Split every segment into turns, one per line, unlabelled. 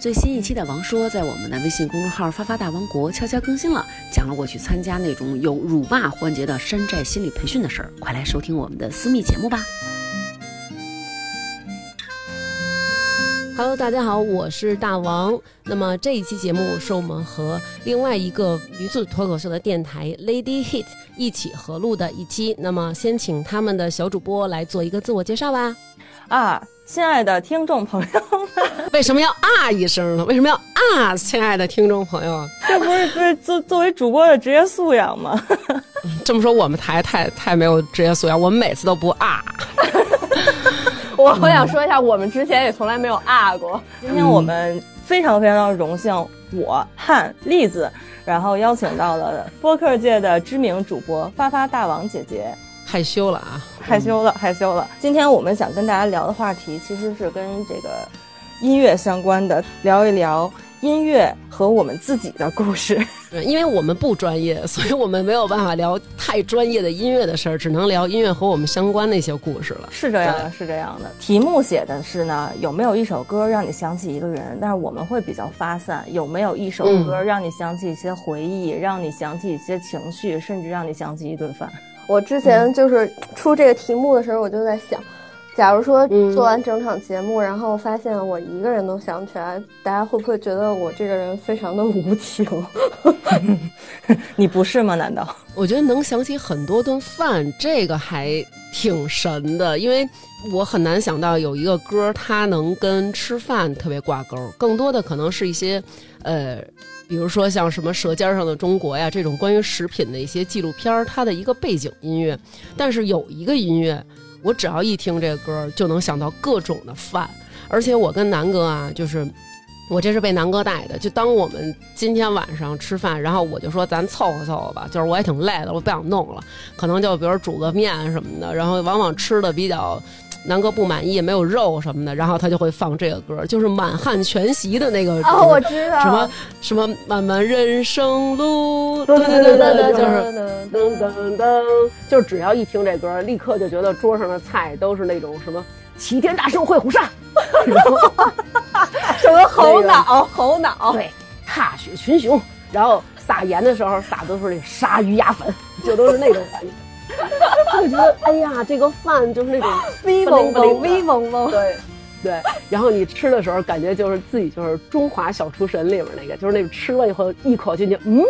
最新一期的王说在我们的微信公众号“发发大王国”悄悄更新了，讲了我去参加那种有辱骂环节的山寨心理培训的事儿，快来收听我们的私密节目吧。Hello，大家好，我是大王。那么这一期节目是我们和另外一个女子脱口秀的电台 Lady Hit 一起合录的一期。那么先请他们的小主播来做一个自我介绍吧。
啊，亲爱的听众朋友们，
为什么要啊一声呢？为什么要啊，亲爱的听众朋友？
这不是不是作作为主播的职业素养吗？
这么说我们台太太没有职业素养，我们每次都不啊。
我我想说一下，我们之前也从来没有啊过。
今天我们非常非常的荣幸，我汉栗子，然后邀请到了播客界的知名主播发发大王姐姐，
害羞了啊，
害羞了，害羞了。今天我们想跟大家聊的话题，其实是跟这个音乐相关的，聊一聊。音乐和我们自己的故事，
因为我们不专业，所以我们没有办法聊太专业的音乐的事儿，只能聊音乐和我们相关的一些故事了。
是这样的，是这样的。题目写的是呢，有没有一首歌让你想起一个人？但是我们会比较发散。有没有一首歌让你想起一些回忆，让你想起一些情绪，甚至让你想起一顿饭？
我之前就是出这个题目的时候，我就在想。假如说做完整场节目，然后发现我一个人都想不起来，大家会不会觉得我这个人非常的无情？
你不是吗？难道？
我觉得能想起很多顿饭，这个还挺神的，因为我很难想到有一个歌它能跟吃饭特别挂钩。更多的可能是一些，呃，比如说像什么《舌尖上的中国》呀这种关于食品的一些纪录片，它的一个背景音乐。但是有一个音乐。我只要一听这歌，就能想到各种的饭，而且我跟南哥啊，就是我这是被南哥带的。就当我们今天晚上吃饭，然后我就说咱凑合凑合吧，就是我也挺累的，我不想弄了，可能就比如煮个面什么的，然后往往吃的比较。南哥不满意，没有肉什么的，然后他就会放这个歌，就是满汉全席的那个。
哦，我知道。
什么什么漫漫人生路，
对对对对，
就是噔噔噔，就是只要一听这歌，立刻就觉得桌上的菜都是那种什么齐天大圣会虎煞，
什 么猴脑猴脑，
对，踏雪群雄，然后撒盐的时候撒的都是那鲨鱼牙粉，就都是那种感觉。就觉得哎呀，这个饭就是那种
威猛猛、威猛猛，
对对。然后你吃的时候，感觉就是自己就是中华小厨神里面那个，就是那种吃了以后一口进去，嗯，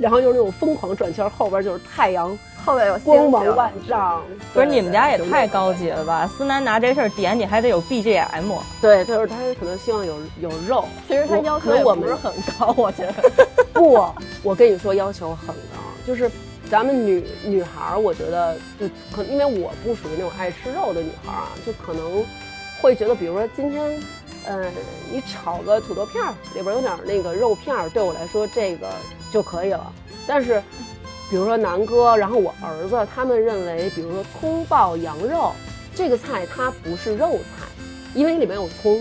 然后就是那种疯狂转圈，后边就是太阳，
后边有
光芒万丈。
不是你们家也太高级了吧？思南拿这事儿点你还得有 BGM。
对，就是他可能希望有有肉。
其实他要求也不是很高，我觉得。
不，我跟你说要求很高，就是。咱们女女孩儿，我觉得就可，因为我不属于那种爱吃肉的女孩儿啊，就可能会觉得，比如说今天，呃，你炒个土豆片儿，里边有点那个肉片儿，对我来说这个就可以了。但是，比如说南哥，然后我儿子，他们认为，比如说葱爆羊肉这个菜，它不是肉菜，因为里面有葱。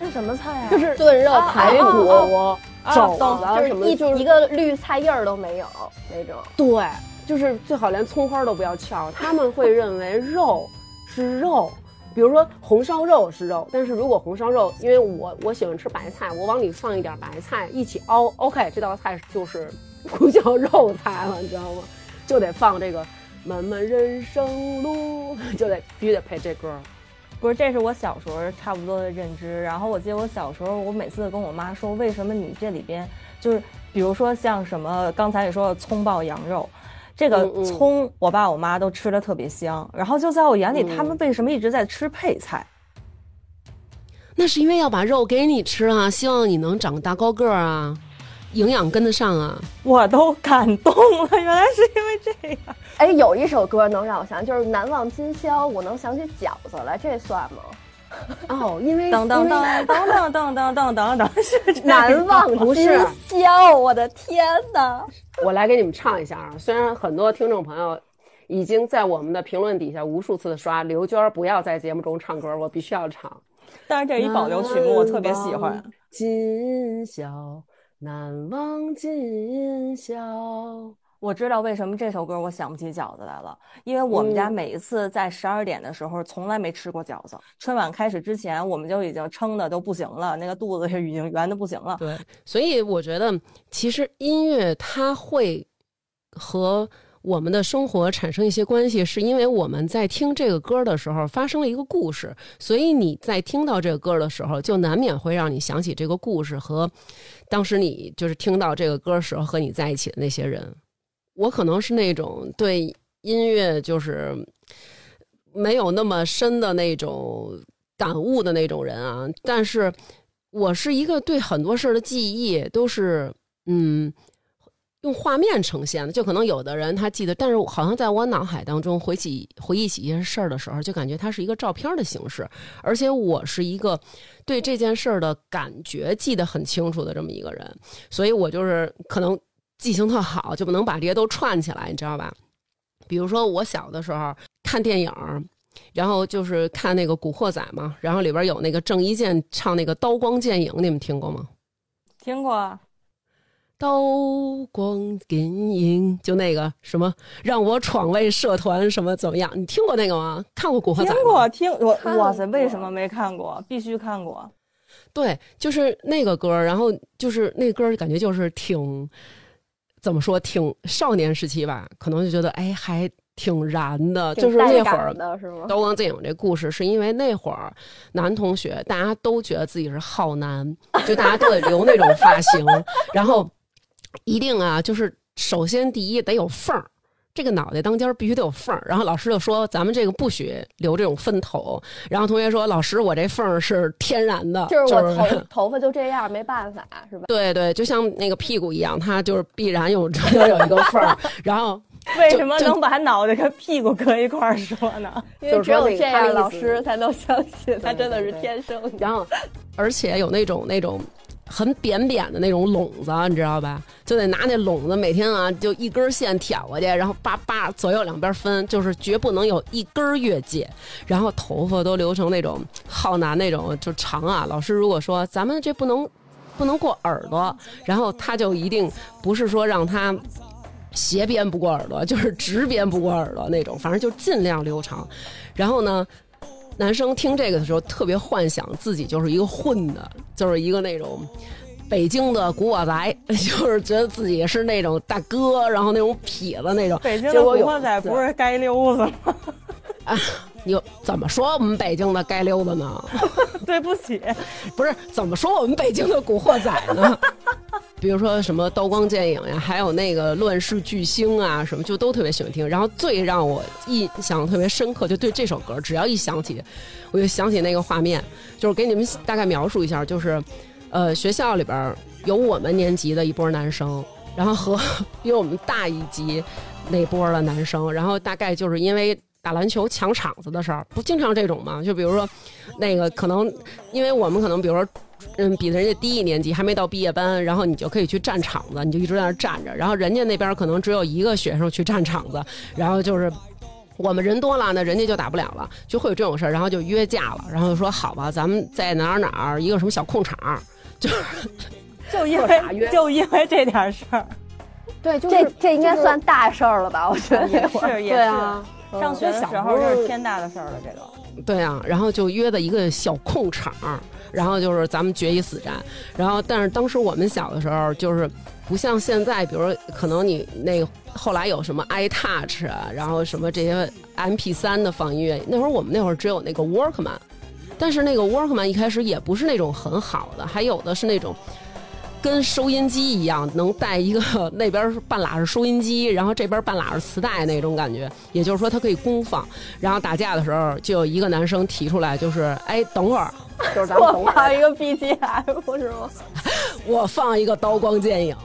是什么菜啊？
就是
炖肉排
骨。肘子什么
一一个绿菜叶儿都没有那种，
对，就是最好连葱花都不要翘。他们会认为肉是肉，比如说红烧肉是肉，但是如果红烧肉，因为我我喜欢吃白菜，我往里放一点白菜一起熬，OK，这道菜就是 不叫肉菜了，你知道吗？就得放这个漫漫人生路，就得必须得配这歌。
不是，这是我小时候差不多的认知。然后我记得我小时候，我每次跟我妈说，为什么你这里边就是，比如说像什么刚才你说的葱爆羊肉，这个葱我爸我妈都吃的特别香。然后就在我眼里，他们为什么一直在吃配菜？
那是因为要把肉给你吃啊，希望你能长个大高个儿啊。营养跟得上啊！
我都感动了，原来是因为这样。
哎，有一首歌能让我想，就是《难忘今宵》，我能想起饺子来，这算吗？
哦，因为
等等等等等等等等等等，是
难忘今宵。我的天哪！
我来给你们唱一下啊！虽然很多听众朋友已经在我们的评论底下无数次的刷刘娟不要在节目中唱歌，我必须要唱。
但是这一保留曲目我特别喜欢。
今宵。难忘今宵，
我知道为什么这首歌我想不起饺子来了，因为我们家每一次在十二点的时候从来没吃过饺子。春晚开始之前，我们就已经撑的都不行了，那个肚子已经圆的不行了。
对，所以我觉得其实音乐它会和我们的生活产生一些关系，是因为我们在听这个歌的时候发生了一个故事，所以你在听到这个歌的时候，就难免会让你想起这个故事和当时你就是听到这个歌时候和你在一起的那些人。我可能是那种对音乐就是没有那么深的那种感悟的那种人啊，但是我是一个对很多事儿的记忆都是嗯用画面呈现的，就可能有的人他记得，但是好像在我脑海当中回起回忆起一些事儿的时候，就感觉它是一个照片的形式，而且我是一个对这件事儿的感觉记得很清楚的这么一个人，所以我就是可能。记性特好，就不能把这些都串起来，你知道吧？比如说我小的时候看电影，然后就是看那个《古惑仔》嘛，然后里边有那个郑伊健唱那个《刀光剑影》，你们听过吗？
听过。
刀光剑影，就那个什么让我闯位社团什么怎么样？你听过那个吗？看过《古惑仔》？
听过，听我哇塞，为什么没看过？必须看过。
对，就是那个歌，然后就是那歌，感觉就是挺。怎么说？挺少年时期吧，可能就觉得哎，还挺燃的。就是那会儿刀光剑影这故事，是因为那会儿男同学大家都觉得自己是浩男，就大家都得留那种发型，然后一定啊，就是首先第一得有缝儿。这个脑袋当间必须得有缝儿，然后老师就说咱们这个不许留这种分头。然后同学说老师我这缝儿是天然的，
就是我头 头发就这样，没办法是吧？
对对，就像那个屁股一样，它就是必然有中间有一个缝儿。然后
为什么能把脑袋跟屁股搁一块儿说呢？
因为只有这样老师才能相信他真的是天生。
然后而且有那种那种。很扁扁的那种笼子，你知道吧？就得拿那笼子，每天啊，就一根线挑过去，然后叭叭左右两边分，就是绝不能有一根越界。然后头发都留成那种浩南那种，就长啊。老师如果说咱们这不能不能过耳朵，然后他就一定不是说让他斜边不过耳朵，就是直边不过耳朵那种，反正就尽量留长。然后呢？男生听这个的时候，特别幻想自己就是一个混的，就是一个那种北京的古惑仔，就是觉得自己是那种大哥，然后那种痞子那种。
北京的古惑仔不是街溜子吗？
啊，你怎么说我们北京的街溜子呢？
对不起，
不是怎么说我们北京的古惑仔呢？比如说什么刀光剑影呀，还有那个乱世巨星啊，什么就都特别喜欢听。然后最让我印象特别深刻，就对这首歌，只要一想起，我就想起那个画面，就是给你们大概描述一下，就是，呃，学校里边有我们年级的一波男生，然后和比我们大一级那波的男生，然后大概就是因为打篮球抢场子的事儿，不经常这种吗？就比如说，那个可能因为我们可能比如说。嗯，比人家低一年级，还没到毕业班，然后你就可以去站场子，你就一直在那站着。然后人家那边可能只有一个学生去站场子，然后就是我们人多了，那人家就打不了了，就会有这种事儿。然后就约架了，然后就说好吧，咱们在哪儿哪儿一个什么小空场，就是
就因为就因为这点事儿，
对，就这这应该算大事儿了吧？我觉得
也是，也是。上学的时候这是天大的事儿了，这个。
对啊，然后就约的一个小空场。然后就是咱们决一死战，然后但是当时我们小的时候就是不像现在，比如可能你那后来有什么 iTouch 啊，然后什么这些 MP 三的放音乐，那会儿我们那会儿只有那个 Workman，但是那个 Workman 一开始也不是那种很好的，还有的是那种。跟收音机一样，能带一个 那边半拉是收音机，然后这边半拉是磁带那种感觉。也就是说，它可以公放。然后打架的时候，就有一个男生提出来，就是哎，等会儿，就是咱们
我放一个 BGM 是吗？
我放一个刀光剑 影。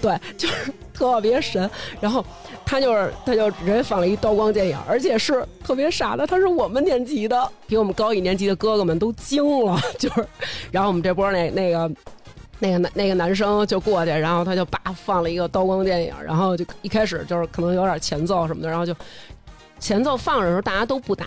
对，就是特别神。然后。他就是，他就人放了一刀光剑影，而且是特别傻的。他是我们年级的，比我们高一年级的哥哥们都惊了。就是，然后我们这波那那个那个男那个男生就过去，然后他就叭放了一个刀光剑影，然后就一开始就是可能有点前奏什么的，然后就前奏放着的时候大家都不打，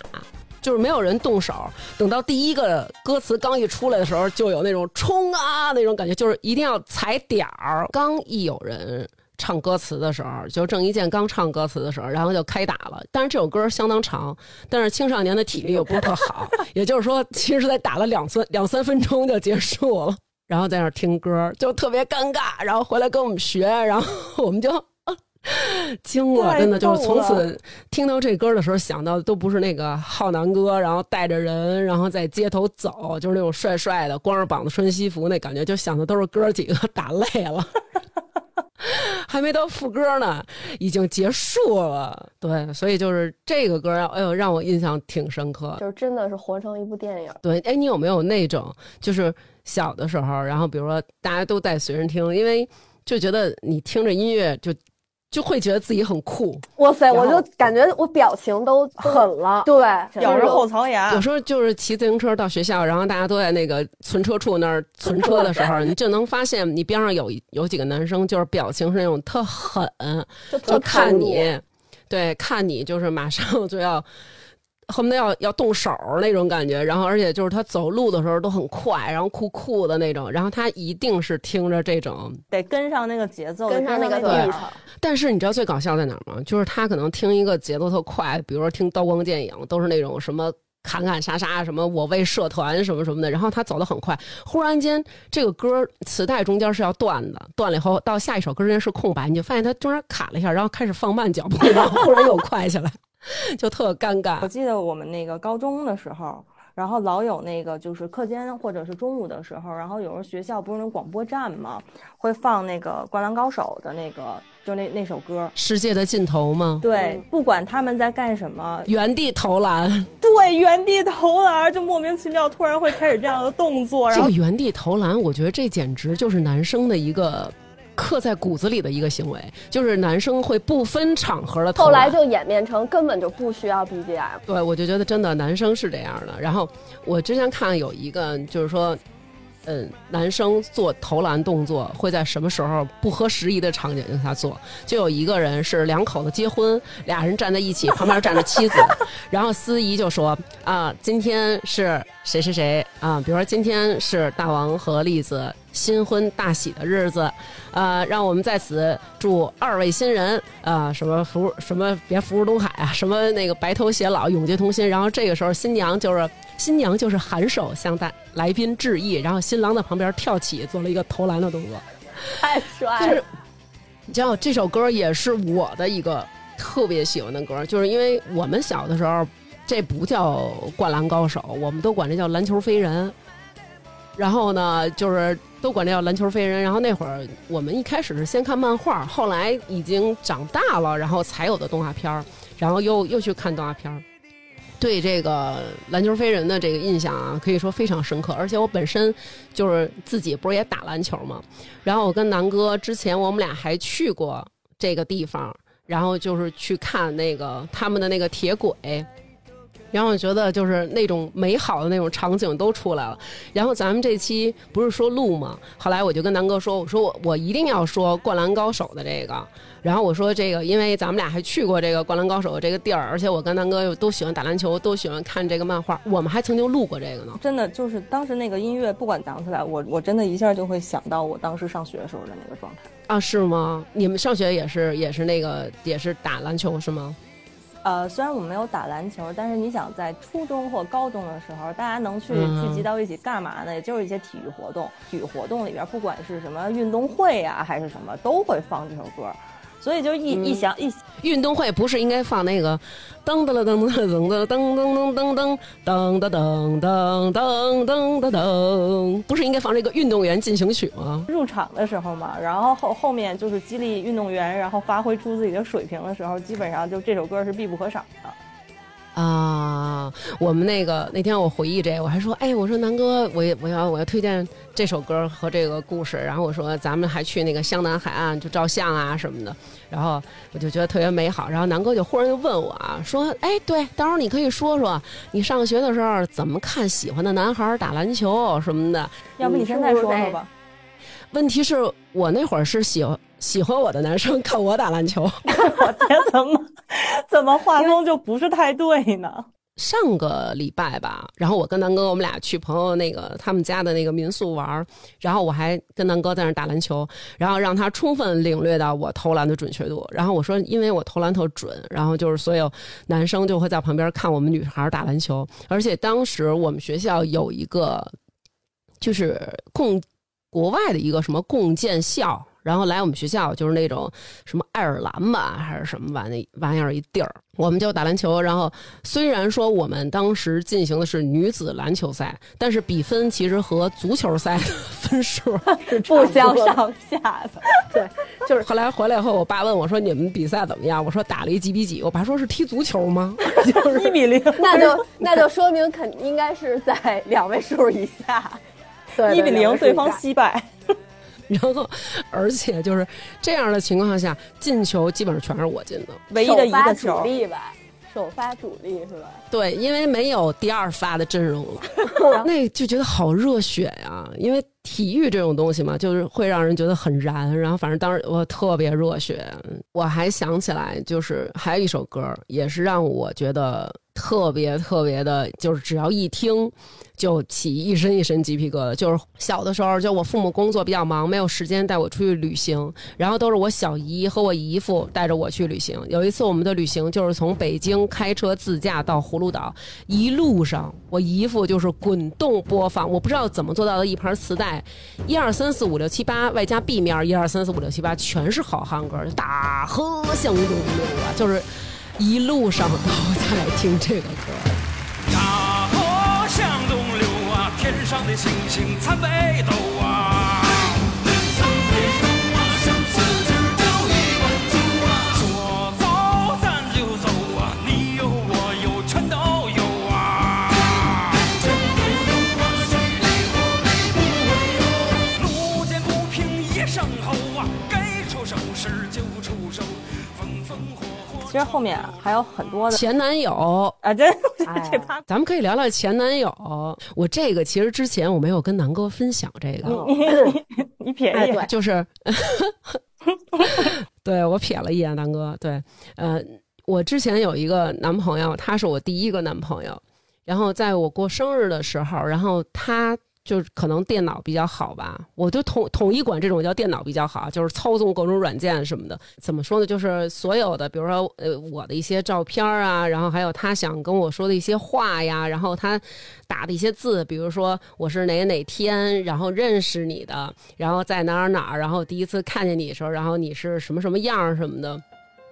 就是没有人动手。等到第一个歌词刚一出来的时候，就有那种冲啊那种感觉，就是一定要踩点儿。刚一有人。唱歌词的时候，就郑伊健刚唱歌词的时候，然后就开打了。但是这首歌相当长，但是青少年的体力又不是特好，也就是说，其实才打了两三两三分钟就结束了。然后在那听歌就特别尴尬，然后回来跟我们学，然后 我们就惊了，真的就是从此听到这歌的时候想到的都不是那个浩南哥，然后带着人，然后在街头走，就是那种帅帅的，光着膀子穿西服那感觉，就想的都是哥几个 打累了。还没到副歌呢，已经结束了。对，所以就是这个歌，哎呦，让我印象挺深刻。
就是真的是活成一部电影。
对，哎，你有没有那种，就是小的时候，然后比如说大家都带随身听，因为就觉得你听着音乐就。就会觉得自己很酷，
哇塞！我就感觉我表情都狠了，对，
咬着后槽牙。
有时候就是骑自行车到学校，然后大家都在那个存车处那儿存车的时候，你就能发现你边上有有几个男生，就是表情是那种特狠，就看你，对，看你就是马上就要。恨不得要要动手那种感觉，然后而且就是他走路的时候都很快，然后酷酷的那种，然后他一定是听着这种，
得跟上那个节奏，
跟上那个
对。
但是你知道最搞笑在哪儿吗？就是他可能听一个节奏特快，比如说听刀光剑影，都是那种什么砍砍杀杀，什么我为社团什么什么的，然后他走的很快，忽然间这个歌磁带中间是要断的，断了以后到下一首歌之间是空白，你就发现他中间卡了一下，然后开始放慢脚步，然后忽然又快起来。就特尴尬。
我记得我们那个高中的时候，然后老有那个就是课间或者是中午的时候，然后有时候学校不是那广播站嘛，会放那个《灌篮高手》的那个，就那那首歌《
世界的尽头》吗？
对，不管他们在干什么，
原地投篮。
对，原地投篮，就莫名其妙突然会开始这样的动作。
这个原地投篮，我觉得这简直就是男生的一个。刻在骨子里的一个行为，就是男生会不分场合的。
后来就演变成根本就不需要 BGM。
对，我就觉得真的男生是这样的。然后我之前看有一个，就是说。嗯，男生做投篮动作会在什么时候不合时宜的场景下做？就有一个人是两口子结婚，俩人站在一起，旁边站着妻子，然后司仪就说：“啊，今天是谁谁谁啊？比如说今天是大王和栗子新婚大喜的日子，呃，让我们在此祝二位新人啊，什么福什么别福如东海啊，什么那个白头偕老，永结同心。然后这个时候新娘就是。”新娘就是含手向大来宾致意，然后新郎在旁边跳起，做了一个投篮的动作，
太帅了。
你知道这首歌也是我的一个特别喜欢的歌，就是因为我们小的时候，这不叫灌篮高手，我们都管这叫篮球飞人。然后呢，就是都管这叫篮球飞人。然后那会儿我们一开始是先看漫画，后来已经长大了，然后才有的动画片儿，然后又又去看动画片儿。对这个篮球飞人的这个印象啊，可以说非常深刻。而且我本身就是自己不是也打篮球嘛，然后我跟南哥之前我们俩还去过这个地方，然后就是去看那个他们的那个铁轨。然后我觉得就是那种美好的那种场景都出来了。然后咱们这期不是说录吗？后来我就跟南哥说：“我说我我一定要说《灌篮高手》的这个。”然后我说：“这个，因为咱们俩还去过这个《灌篮高手》这个地儿，而且我跟南哥又都喜欢打篮球，都喜欢看这个漫画。我们还曾经录过这个呢。
真的，就是当时那个音乐不管响起来，我我真的一下就会想到我当时上学的时候的那个状态
啊？是吗？你们上学也是也是那个也是打篮球是吗？”
呃，虽然我没有打篮球，但是你想在初中或高中的时候，大家能去聚集到一起干嘛呢？也就是一些体育活动。体育活动里边，不管是什么运动会呀，还是什么，都会放这首歌。所以就一一想一
运动会不是应该放那个噔噔了噔噔噔噔噔噔噔噔噔噔噔噔噔噔噔噔噔，不是应该放这个运动员进行曲吗？
入场的时候嘛，然后后后面就是激励运动员，然后发挥出自己的水平的时候，基本上就这首歌是必不可少的。
啊，我们那个那天我回忆这，我还说，哎，我说南哥，我我要我要推荐这首歌和这个故事，然后我说咱们还去那个湘南海岸就照相啊什么的，然后我就觉得特别美好。然后南哥就忽然就问我啊，说，哎，对，到时候你可以说说你上学的时候怎么看喜欢的男孩打篮球什么的，
要不你现在说说吧。
问题是我那会儿是喜欢喜欢我的男生看我打篮球，
我天，怎么 怎么画风就不是太对呢？
上个礼拜吧，然后我跟南哥我们俩去朋友那个他们家的那个民宿玩，然后我还跟南哥在那打篮球，然后让他充分领略到我投篮的准确度。然后我说，因为我投篮特准，然后就是所有男生就会在旁边看我们女孩打篮球，而且当时我们学校有一个就是共国外的一个什么共建校。然后来我们学校就是那种什么爱尔兰吧，还是什么玩意玩意儿一地儿，我们就打篮球。然后虽然说我们当时进行的是女子篮球赛，但是比分其实和足球赛的分数是
不相上下的。
对，就是后来回来以后，我爸问我说：“你们比赛怎么样？”我说：“打了一几比几。”我爸说是踢足球吗？
就是一比零，
那就那就说明肯应该是在两位数以下。
一比零，对方惜败。
然后，而且就是这样的情况下，进球基本上全是我进的，
唯一的一个球。
主力吧，首发主力是吧？
对，因为没有第二发的阵容了，那就觉得好热血呀！因为体育这种东西嘛，就是会让人觉得很燃。然后，反正当时我特别热血。我还想起来，就是还有一首歌，也是让我觉得。特别特别的，就是只要一听，就起一身一身鸡皮疙瘩。就是小的时候，就我父母工作比较忙，没有时间带我出去旅行，然后都是我小姨和我姨父带着我去旅行。有一次，我们的旅行就是从北京开车自驾到葫芦岛，一路上我姨父就是滚动播放，我不知道怎么做到的一盘磁带，一二三四五六七八，外加 B 面一二三四五六七八，全是好汉歌，大河向东流啊，就是。一路上都在听这个歌。大河向东流啊，天上的星星参北斗
其实后面还有很多的
前男友
啊，这这趴，
咱们可以聊聊前男友。我这个其实之前我没有跟南哥分享这个，
你瞥一眼，
就是，对我瞥了一眼，南哥，对，呃，我之前有一个男朋友，他是我第一个男朋友，然后在我过生日的时候，然后他。就是可能电脑比较好吧，我就统统一管这种叫电脑比较好，就是操纵各种软件什么的。怎么说呢？就是所有的，比如说呃我的一些照片啊，然后还有他想跟我说的一些话呀，然后他打的一些字，比如说我是哪哪天，然后认识你的，然后在哪儿哪儿，然后第一次看见你的时候，然后你是什么什么样什么的。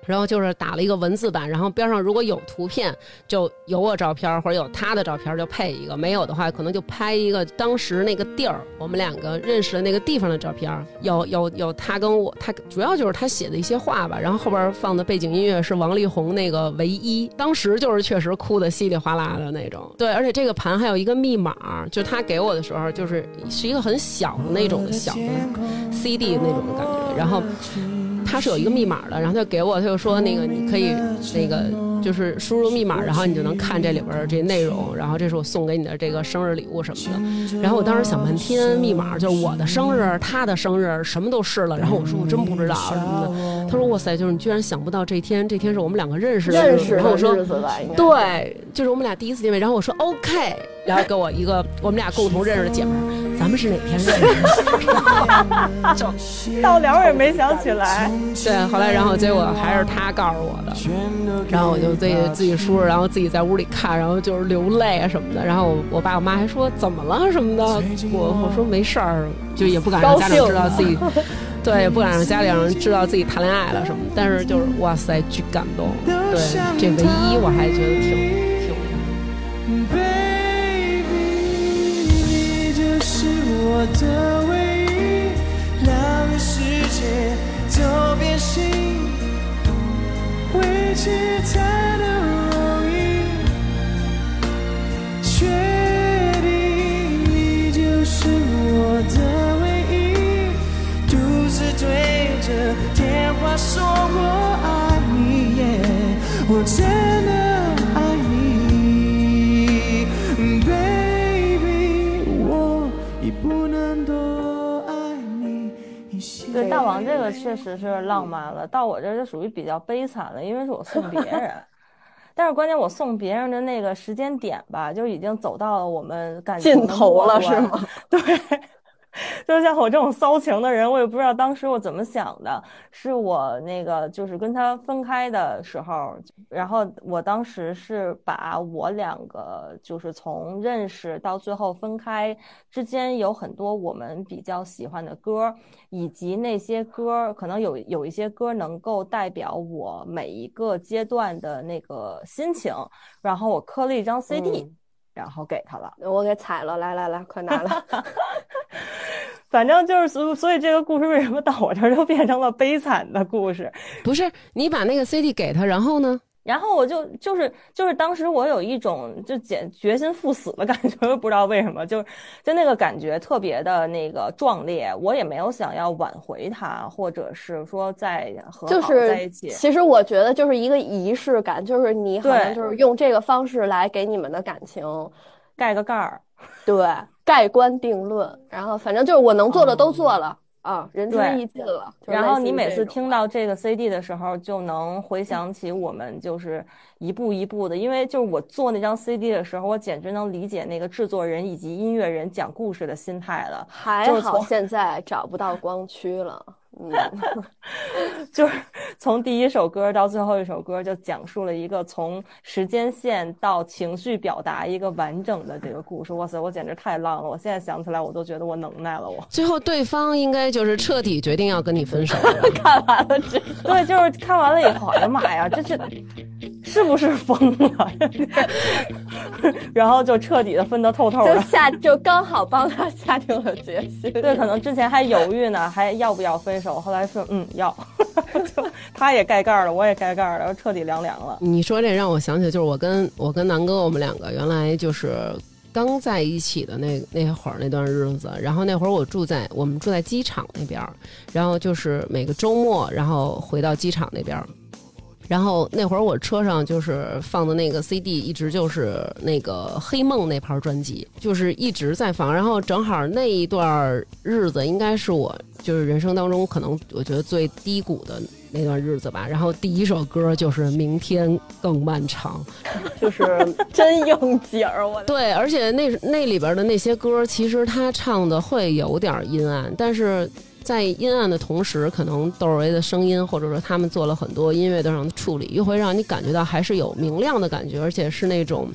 然后就是打了一个文字版，然后边上如果有图片，就有我照片或者有他的照片，就配一个；没有的话，可能就拍一个当时那个地儿，我们两个认识的那个地方的照片。有有有他跟我，他主要就是他写的一些话吧。然后后边放的背景音乐是王力宏那个《唯一》，当时就是确实哭的稀里哗啦的那种。对，而且这个盘还有一个密码，就他给我的时候，就是是一个很小的那种小的 CD 那种的感觉，然后。他是有一个密码的，然后他就给我，他就说那个你可以那个就是输入密码，然后你就能看这里边这内容，然后这是我送给你的这个生日礼物什么的。然后我当时想半天，密码就是我的生日，他的生日，什么都试了。然后我说我真不知道什么的。他说哇塞，就是你居然想不到这天，这天是我们两个认识的
日子。
然后我说
对，
就是我们俩第一次见面。然后我说 OK，然后给我一个我们俩共同认识的姐们儿。咱们是哪天认识？
就到了也没想起来。
对，后来然后结果还是他告诉我的，然后我就自己自己输入，然后自己在屋里看，然后就是流泪啊什么的。然后我爸我妈还说怎么了什么的，我我说没事儿，就也不敢让家长知道自己，对，也不敢让家里人知道自己谈恋爱了什么。但是就是哇塞，巨感动。对，这唯一我还觉得挺。我的唯一，让世界都变形，维持太容易，确定你就是我的唯一，独自对着电话说我爱你，我真的。
这个确实是浪漫了，到我这就属于比较悲惨了，因为是我送别人，但是关键我送别人的那个时间点吧，就已经走到了我们感
情尽头了，是吗？
对。就像我这种骚情的人，我也不知道当时我怎么想的。是我那个就是跟他分开的时候，然后我当时是把我两个就是从认识到最后分开之间有很多我们比较喜欢的歌，以及那些歌可能有有一些歌能够代表我每一个阶段的那个心情，然后我刻了一张 CD。然后给他了，
我给踩了，来来来，快拿来。
反正就是所，所以这个故事为什么到我这儿就变成了悲惨的故事？
不是你把那个 CD 给他，然后呢？
然后我就就是就是当时我有一种就决决心赴死的感觉，不知道为什么，就就那个感觉特别的那个壮烈。我也没有想要挽回他，或者是说再和好在一起。
其实我觉得就是一个仪式感，就是你好像就是用这个方式来给你们的感情
盖个盖儿，
对，盖棺定论。然后反正就是我能做的都做了。啊，人之意尽了。
然后你每次听到这个 CD 的时候，就能回想起我们就是一步一步的，因为就是我做那张 CD 的时候，我简直能理解那个制作人以及音乐人讲故事的心态了。
还好现在找不到光驱了。嗯，
就是从第一首歌到最后一首歌，就讲述了一个从时间线到情绪表达一个完整的这个故事。哇塞，我简直太浪了！我现在想起来，我都觉得我能耐了。我
最后对方应该就是彻底决定要跟你分手。
看完了这，
对，就是看完了以后，哎呀妈呀，这是是不是疯了？然后就彻底的分得透透的，
就下就刚好帮他下定了决心。
对，可能之前还犹豫呢，还要不要分手？后来说嗯要，就他也盖盖了，我也盖盖了，彻底凉凉了。
你说这让我想起，就是我跟我跟南哥，我们两个原来就是刚在一起的那那会儿那段日子。然后那会儿我住在我们住在机场那边，然后就是每个周末，然后回到机场那边。然后那会儿我车上就是放的那个 CD，一直就是那个黑梦那盘专辑，就是一直在放。然后正好那一段日子，应该是我就是人生当中可能我觉得最低谷的那段日子吧。然后第一首歌就是《明天更漫长》，
就是真应景儿。我
对，而且那那里边的那些歌，其实他唱的会有点阴暗，但是。在阴暗的同时，可能窦唯的声音，或者说他们做了很多音乐的上的处理，又会让你感觉到还是有明亮的感觉，而且是那种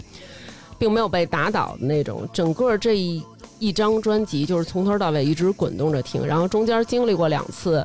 并没有被打倒的那种。整个这一一张专辑就是从头到尾一直滚动着听，然后中间经历过两次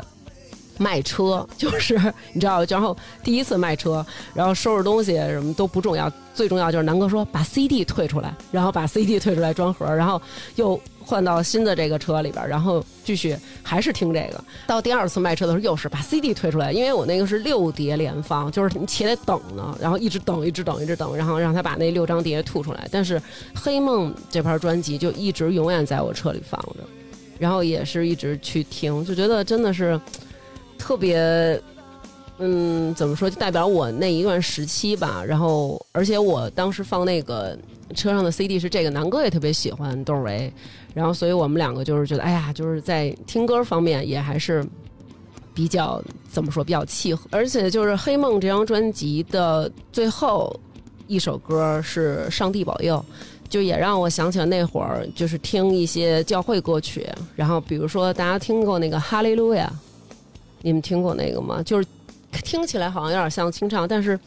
卖车，就是你知道，然后第一次卖车，然后收拾东西什么都不重要，最重要就是南哥说把 CD 退出来，然后把 CD 退出来装盒，然后又。换到新的这个车里边，然后继续还是听这个。到第二次卖车的时候，又是把 CD 推出来，因为我那个是六碟连放，就是你且得等呢，然后一直等，一直等，一直等，然后让他把那六张碟吐出来。但是《黑梦》这盘专辑就一直永远在我车里放着，然后也是一直去听，就觉得真的是特别，嗯，怎么说，就代表我那一段时期吧。然后，而且我当时放那个车上的 CD 是这个，南哥也特别喜欢窦唯。然后，所以我们两个就是觉得，哎呀，就是在听歌方面也还是比较怎么说，比较契合。而且，就是《黑梦》这张专辑的最后一首歌是《上帝保佑》，就也让我想起了那会儿，就是听一些教会歌曲。然后，比如说大家听过那个《哈利路亚》，你们听过那个吗？就是听起来好像有点像清唱，但是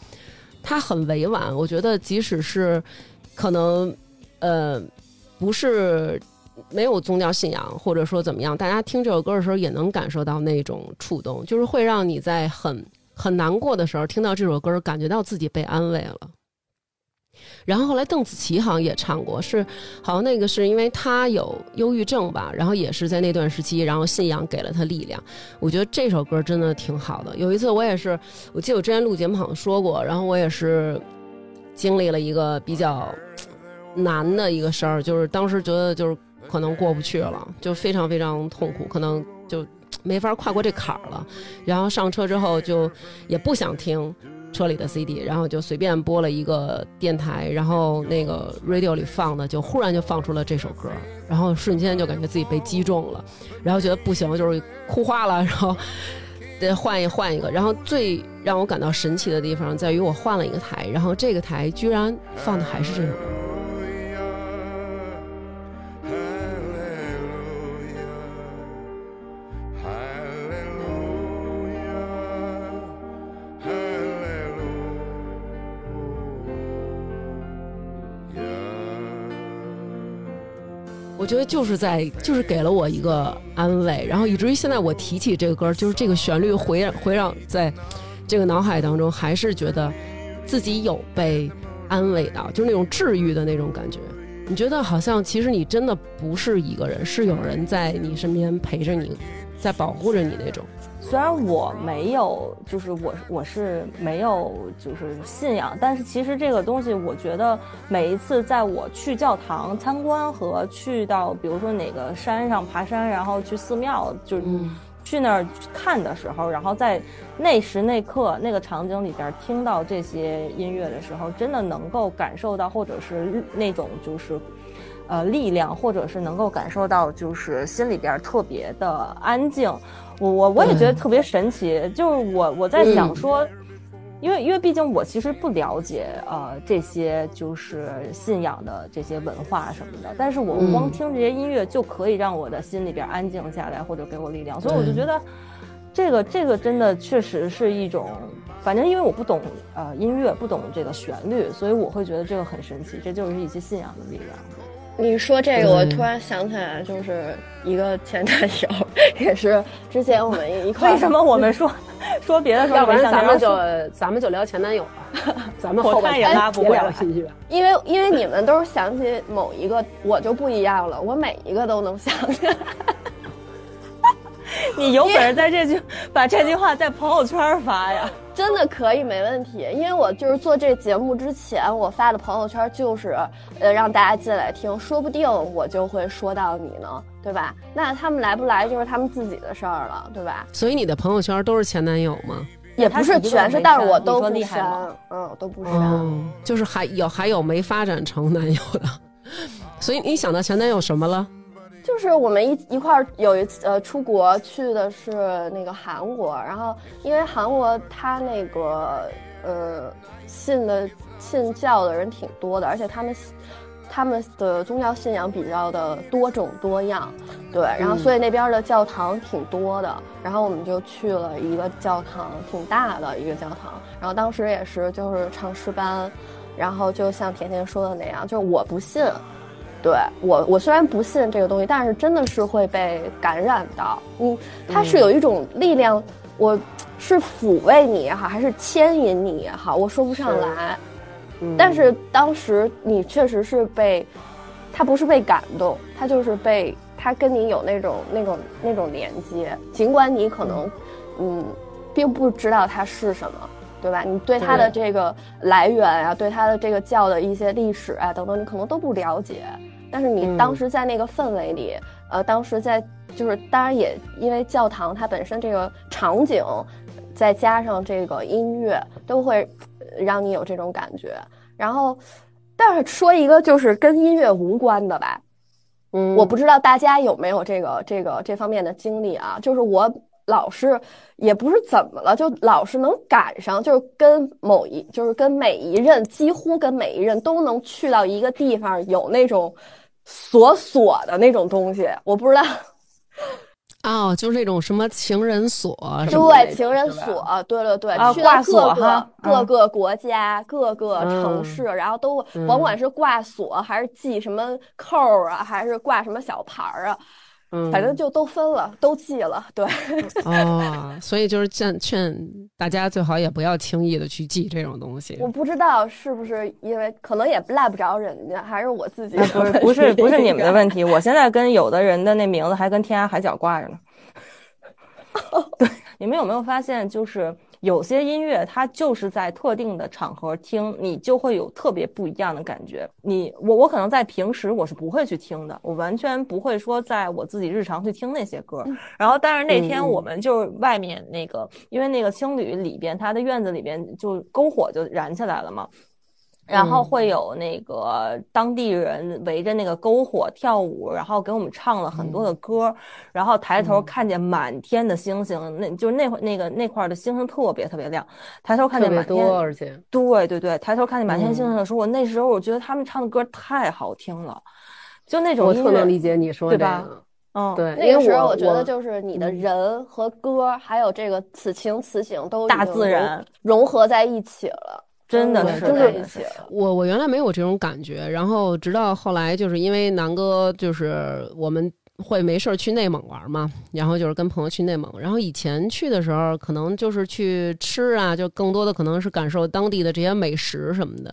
它很委婉。我觉得，即使是可能，呃，不是。没有宗教信仰，或者说怎么样，大家听这首歌的时候也能感受到那种触动，就是会让你在很很难过的时候听到这首歌，感觉到自己被安慰了。然后后来邓紫棋好像也唱过，是好像那个是因为她有忧郁症吧，然后也是在那段时期，然后信仰给了她力量。我觉得这首歌真的挺好的。有一次我也是，我记得我之前录节目好像说过，然后我也是经历了一个比较难的一个事儿，就是当时觉得就是。可能过不去了，就非常非常痛苦，可能就没法跨过这坎儿了。然后上车之后就也不想听车里的 CD，然后就随便播了一个电台，然后那个 radio 里放的就忽然就放出了这首歌，然后瞬间就感觉自己被击中了，然后觉得不行，就是哭花了，然后得换一换一个。然后最让我感到神奇的地方在于，我换了一个台，然后这个台居然放的还是这首歌。我觉得就是在就是给了我一个安慰，然后以至于现在我提起这个歌，就是这个旋律回回绕在这个脑海当中，还是觉得自己有被安慰到，就是那种治愈的那种感觉。你觉得好像其实你真的不是一个人，是有人在你身边陪着你，在保护着你那种。
虽然我没有，就是我我是没有就是信仰，但是其实这个东西，我觉得每一次在我去教堂参观和去到比如说哪个山上爬山，然后去寺庙，就是去那儿看的时候，然后在那时那刻那个场景里边听到这些音乐的时候，真的能够感受到，或者是那种就是，呃，力量，或者是能够感受到，就是心里边特别的安静。我我我也觉得特别神奇，就是我我在想说，因为因为毕竟我其实不了解呃这些就是信仰的这些文化什么的，但是我光听这些音乐就可以让我的心里边安静下来，或者给我力量，所以我就觉得这个这个真的确实是一种，反正因为我不懂呃音乐，不懂这个旋律，所以我会觉得这个很神奇，这就是一些信仰的力量。
你说这个，我突然想起来，就是一个前男友，也是之前我们一块。
为什么我们说 说别的时候，
要不然咱们就咱们就聊前男友吧。咱们后半
也拉不
了进去。
因为因为你们都是想起某一个，我就不一样了，我每一个都能想起。
你有本事在这句把这句话在朋友圈发呀？
真的可以，没问题。因为我就是做这节目之前，我发的朋友圈就是，呃，让大家进来听，说不定我就会说到你呢，对吧？那他们来不来就是他们自己的事儿了，对吧？
所以你的朋友圈都是前男友吗？
也不是全是，但是我都不删，嗯，都不删。
就是还有还有没发展成男友的，所以你想到前男友什么了？
就是我们一一块儿有一次呃出国去的是那个韩国，然后因为韩国他那个呃信的信教的人挺多的，而且他们他们的宗教信仰比较的多种多样，对，然后所以那边的教堂挺多的，然后我们就去了一个教堂，挺大的一个教堂，然后当时也是就是唱诗班，然后就像甜甜说的那样，就是我不信。对我，我虽然不信这个东西，但是真的是会被感染到。嗯，它是有一种力量，我是抚慰你也好，还是牵引你也好，我说不上来。但是当时你确实是被，他不是被感动，他就是被他跟你有那种那种那种连接，尽管你可能嗯并不知道它是什么，对吧？你对它的这个来源啊，对它的这个教的一些历史啊等等，你可能都不了解。但是你当时在那个氛围里，呃，当时在就是当然也因为教堂它本身这个场景，再加上这个音乐，都会让你有这种感觉。然后，但是说一个就是跟音乐无关的吧，嗯，我不知道大家有没有这个这个这方面的经历啊，就是我。老是也不是怎么了，就老是能赶上，就是跟某一，就是跟每一任，几乎跟每一任都能去到一个地方，有那种锁锁的那种东西，我不知道。
哦，就是那种什么情人锁，
对，情人锁，对对对，去到各个各个国家、各个城市，然后都甭管是挂锁还是系什么扣啊，还是挂什么小牌儿啊。反正就都分了，都记了，对。
哦，所以就是劝劝大家最好也不要轻易的去记这种东西。
我不知道是不是因为可能也赖不着人家，还是我自己。
不是不是不是你们的问题，我现在跟有的人的那名字还跟天涯海角挂着呢。对，你们有没有发现就是？有些音乐，它就是在特定的场合听，你就会有特别不一样的感觉。你我我可能在平时我是不会去听的，我完全不会说在我自己日常去听那些歌。然后，但是那天我们就外面那个，因为那个青旅里边，它的院子里边就篝火就燃起来了嘛。然后会有那个当地人围着那个篝火跳舞，然后给我们唱了很多的歌，然后抬头看见满天的星星，那就是那会那个那块的星星特别特别亮，抬头看见满天，
而且
对对对，抬头看见满天星星的时候，我那时候我觉得他们唱的歌太好听了，就那种
我特能理解你说
对吧？嗯，
对，
那个时候
我
觉得就是你的人和歌，还有这个此情此景都
大自然。
融合在一起了。
真的是
在一起了。
我我原来没有这种感觉，然后直到后来，就是因为南哥，就是我们。会没事儿去内蒙玩嘛？然后就是跟朋友去内蒙。然后以前去的时候，可能就是去吃啊，就更多的可能是感受当地的这些美食什么的。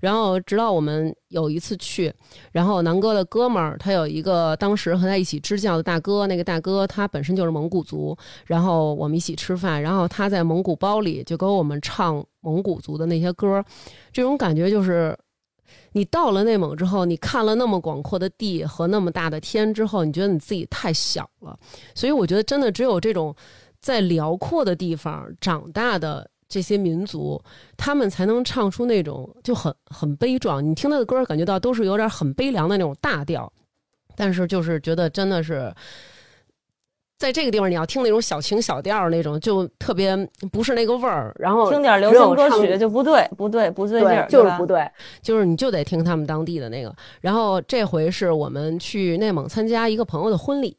然后直到我们有一次去，然后南哥的哥们儿他有一个当时和他一起支教的大哥，那个大哥他本身就是蒙古族。然后我们一起吃饭，然后他在蒙古包里就给我们唱蒙古族的那些歌，这种感觉就是。你到了内蒙之后，你看了那么广阔的地和那么大的天之后，你觉得你自己太小了。所以我觉得，真的只有这种在辽阔的地方长大的这些民族，他们才能唱出那种就很很悲壮。你听他的歌，感觉到都是有点很悲凉的那种大调，但是就是觉得真的是。在这个地方，你要听那种小情小调那种，就特别不是那个味儿。然后
听点流行歌曲就不对，不对，不对劲儿，
就是不对，就是你就得听他们当地的那个。然后这回是我们去内蒙参加一个朋友的婚礼，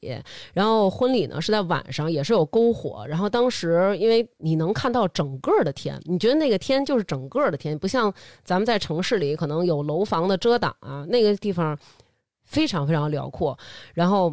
然后婚礼呢是在晚上，也是有篝火。然后当时因为你能看到整个的天，你觉得那个天就是整个的天，不像咱们在城市里可能有楼房的遮挡啊，那个地方非常非常辽阔。然后。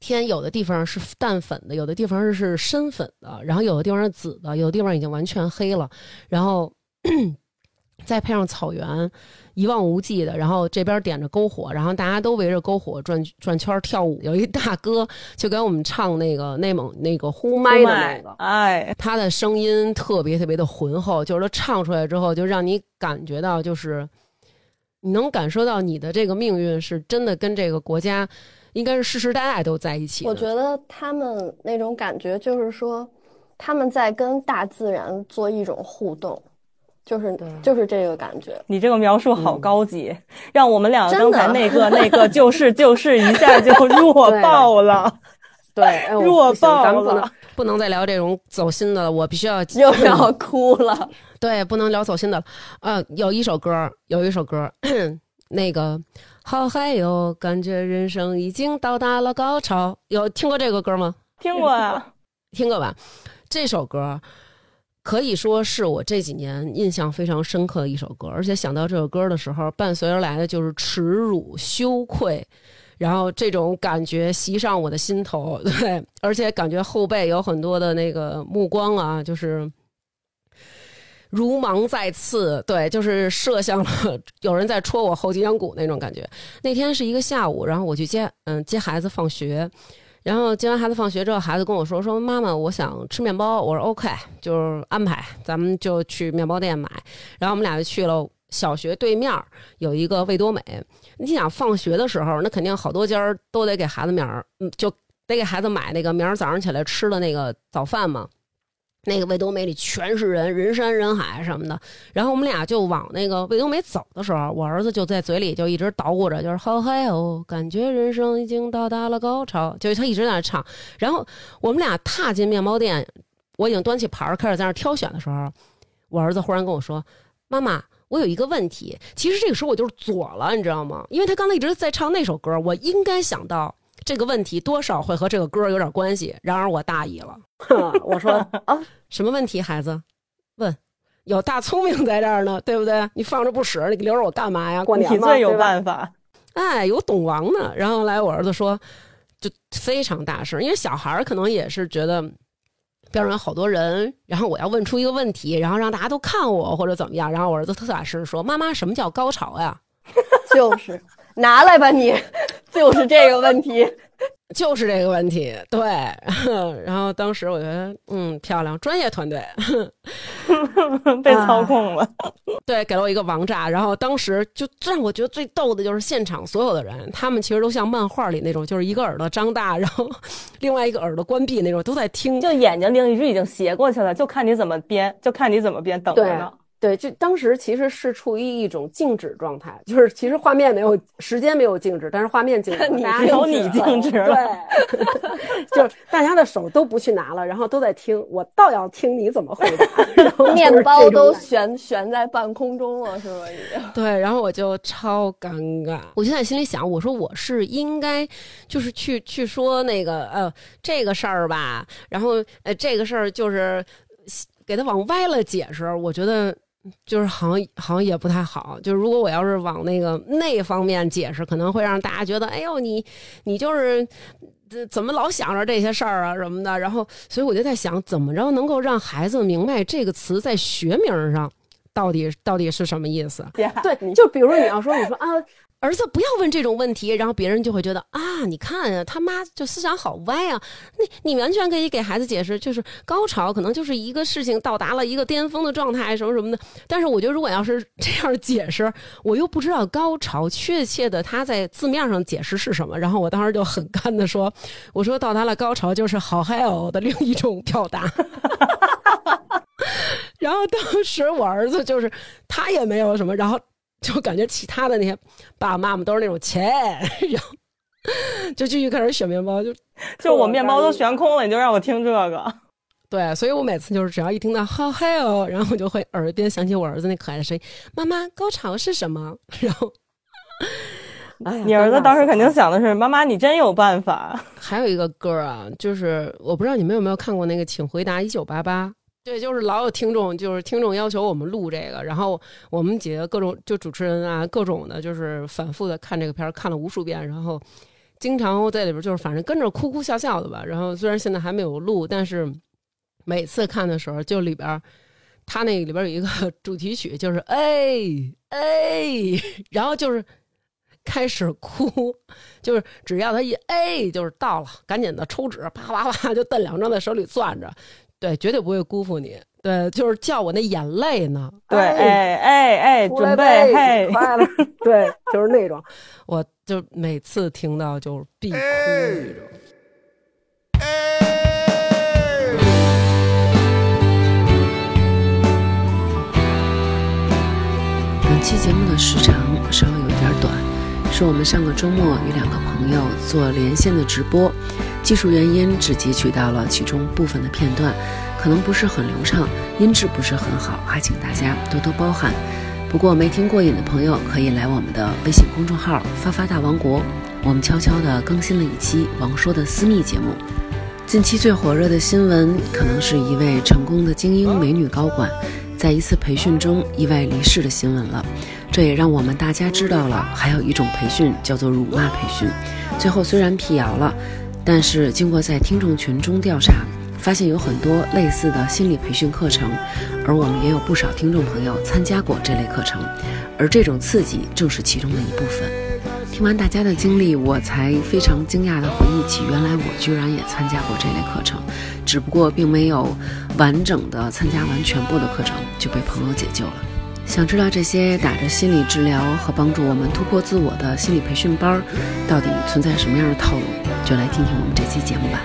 天有的地方是淡粉的，有的地方是深粉的，然后有的地方是紫的，有的地方已经完全黑了，然后 再配上草原，一望无际的，然后这边点着篝火，然后大家都围着篝火转转圈跳舞。有一大哥就给我们唱那个内蒙那个呼麦的那个，
哎，
他的声音特别特别的浑厚，就是他唱出来之后，就让你感觉到，就是你能感受到你的这个命运是真的跟这个国家。应该是世世代代都在一起。
我觉得他们那种感觉就是说，他们在跟大自然做一种互动，就是就是这个感觉。
你这个描述好高级，让我们两个刚才那个那个就是就是一下就 弱爆了。
对，
弱爆了。
咱们不能不能再聊这种走心的了，我必须要
又要哭了。
对，不能聊走心的了。呃，有一首歌，有一首歌，那个。好嗨哟，感觉人生已经到达了高潮。有听过这个歌吗？
听过啊，
听过吧？这首歌可以说是我这几年印象非常深刻的一首歌，而且想到这首歌的时候，伴随而来的就是耻辱、羞愧，然后这种感觉袭上我的心头。对，而且感觉后背有很多的那个目光啊，就是。如芒在刺，对，就是射向了有人在戳我后脊梁骨那种感觉。那天是一个下午，然后我去接，嗯，接孩子放学，然后接完孩子放学之后，孩子跟我说说妈妈，我想吃面包。我说 OK，就是安排，咱们就去面包店买。然后我们俩就去了小学对面有一个味多美。你想放学的时候，那肯定好多家都得给孩子明儿，嗯，就得给孩子买那个明儿早上起来吃的那个早饭嘛。那个味多美里全是人，人山人海什么的。然后我们俩就往那个味多美走的时候，我儿子就在嘴里就一直捣鼓着，就是好嗨哦，感觉人生已经到达了高潮，就是他一直在那唱。然后我们俩踏进面包店，我已经端起盘儿开始在那挑选的时候，我儿子忽然跟我说：“妈妈，我有一个问题。”其实这个时候我就是左了，你知道吗？因为他刚才一直在唱那首歌，我应该想到。这个问题多少会和这个歌有点关系，然而我大意了。我说啊，什么问题？孩子问，有大聪明在这儿呢，对不对？你放着不使，你留着我干嘛呀？过年
你最有办法。
哎，有懂王呢。然后来，我儿子说，就非常大声，因为小孩可能也是觉得边上有好多人，然后我要问出一个问题，然后让大家都看我或者怎么样。然后我儿子特大声说：“妈妈，什么叫高潮呀？”
就是。拿来吧，你 就是这个问题，
就是这个问题。对，然后当时我觉得，嗯，漂亮，专业团队
被操控了。
对，给了我一个王炸。然后当时就让我觉得最逗的就是现场所有的人，他们其实都像漫画里那种，就是一个耳朵张大，然后 另外一个耳朵关闭那种，都在听。
就眼睛另一只已经斜过去了，就看你怎么编，就看你怎么编，等着呢。
对，就当时其实是处于一种静止状态，就是其实画面没有时间没有静止，但是画面静止，
你
大家
有你静止了，
对，就是大家的手都不去拿了，然后都在听，我倒要听你怎么回答。
然后面包都悬悬在半空中了，是吗？已经。
对，然后我就超尴尬，我就在心里想，我说我是应该就是去去说那个呃这个事儿吧，然后呃这个事儿就是给他往歪了解释，我觉得。就是好像好像也不太好，就是如果我要是往那个那方面解释，可能会让大家觉得，哎呦，你你就是怎么老想着这些事儿啊什么的。然后，所以我就在想，怎么着能够让孩子明白这个词在学名上到底到底是什么意思？对，就比如说你要说，你说啊。儿子，不要问这种问题，然后别人就会觉得啊，你看呀，他妈就思想好歪啊。你你完全可以给孩子解释，就是高潮可能就是一个事情到达了一个巅峰的状态，什么什么的。但是我觉得，如果要是这样解释，我又不知道高潮确切的他在字面上解释是什么。然后我当时就很干的说，我说到达了高潮就是好嗨哦的另一种表达。然后当时我儿子就是他也没有什么，然后。就感觉其他的那些爸爸妈妈都是那种钱，然后就继续开始选面包，就
就我面包都悬空了，你就让我听这个，
对，所以我每次就是只要一听到 how hell，然后我就会耳边响起我儿子那可爱的声音：“妈妈，高潮是什么？”然后，
哎，你儿子当时肯定想的是：“妈妈，你真有办法。”
还有一个歌啊，就是我不知道你们有没有看过那个《请回答一九八八》。对，就是老有听众，就是听众要求我们录这个，然后我们几个各种就主持人啊，各种的，就是反复的看这个片儿，看了无数遍，然后经常在里边就是反正跟着哭哭笑笑的吧。然后虽然现在还没有录，但是每次看的时候，就里边他那里边有一个 主题曲，就是哎哎，然后就是开始哭，就是只要他一哎，就是到了，赶紧的抽纸，啪啪啪就瞪两张在手里攥着。对，绝对不会辜负你。对，就是叫我那眼泪呢。
对，哎哎哎，准备嘿，
对，就是那种，我就每次听到就必哭那种。
本期节目的时长稍微有点短，是我们上个周末与两个朋友做连线的直播。技术原因只截取到了其中部分的片段，可能不是很流畅，音质不是很好，还请大家多多包涵。不过没听过瘾的朋友可以来我们的微信公众号“发发大王国”，我们悄悄地更新了一期王说的私密节目。近期最火热的新闻，可能是一位成功的精英美女高管在一次培训中意外离世的新闻了。这也让我们大家知道了，还有一种培训叫做辱骂培训。最后虽然辟谣了。但是经过在听众群中调查，发现有很多类似的心理培训课程，而我们也有不少听众朋友参加过这类课程，而这种刺激正是其中的一部分。听完大家的经历，我才非常惊讶地回忆起，原来我居然也参加过这类课程，只不过并没有完整的参加完全部的课程就被朋友解救了。想知道这些打着心理治疗和帮助我们突破自我的心理培训班到底存在什么样的套路？就来听听我们这期节目吧。